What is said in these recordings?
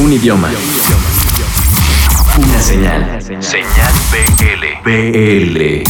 Un idioma. Una señal. Señal BL. BL.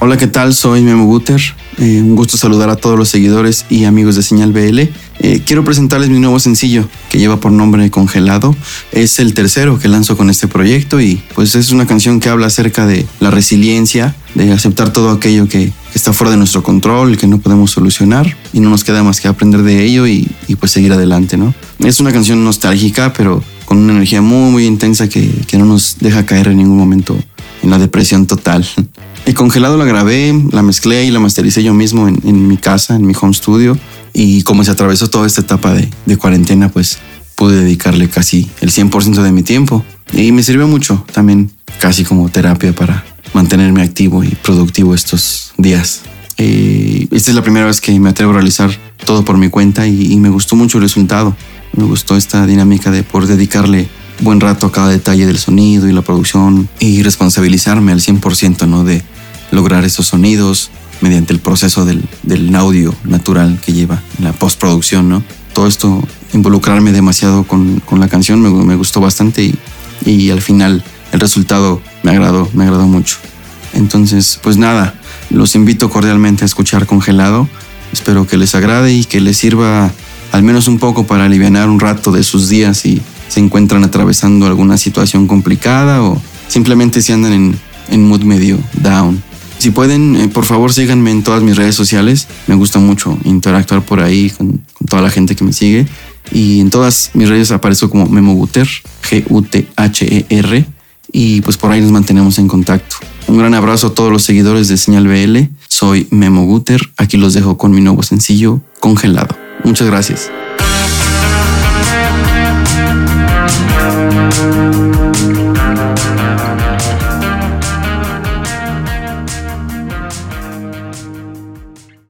Hola, ¿qué tal? Soy Memo Guter. Eh, un gusto saludar a todos los seguidores y amigos de Señal BL. Eh, quiero presentarles mi nuevo sencillo que lleva por nombre Congelado. Es el tercero que lanzo con este proyecto y pues es una canción que habla acerca de la resiliencia, de aceptar todo aquello que, está fuera de nuestro control, que no podemos solucionar y no nos queda más que aprender de ello y, pues seguir adelante, ¿no? Es una canción nostálgica, pero con una energía muy, muy intensa que, que no nos deja caer en ningún momento en la depresión total. El congelado la grabé, la mezclé y la mastericé yo mismo en, mi casa, en mi home studio. Y como se atravesó toda esta etapa de, de cuarentena, pues pude dedicarle casi el 100% de mi tiempo. Y me sirvió mucho también, casi como terapia para mantenerme activo y productivo estos días. Eh, esta es la primera vez que me atrevo a realizar todo por mi cuenta y, y, me gustó mucho el resultado. Me gustó esta dinámica de por dedicarle buen rato a cada detalle del sonido y la producción y responsabilizarme al 100% ¿no? de, lograr esos sonidos mediante el proceso del, del audio natural que lleva la postproducción, ¿no? Todo esto, involucrarme demasiado con, con la canción me, me, gustó bastante y, y al final el resultado me agradó, me agradó mucho. Entonces, pues nada, los invito cordialmente a escuchar Congelado. Espero que les agrade y que les sirva al menos un poco para aliviar un rato de sus días si se encuentran atravesando alguna situación complicada o simplemente si andan en, en mood medio down. Si pueden, eh, por favor síganme en todas mis redes sociales. Me gusta mucho interactuar por ahí con, toda la gente que me sigue. Y en todas mis redes aparezco como Memo Guter, G-U-T-H-E-R. Y pues por ahí nos mantenemos en contacto. Un gran abrazo a todos los seguidores de Señal BL. Soy Memo Guter. Aquí los dejo con mi nuevo sencillo, Congelado. Muchas gracias.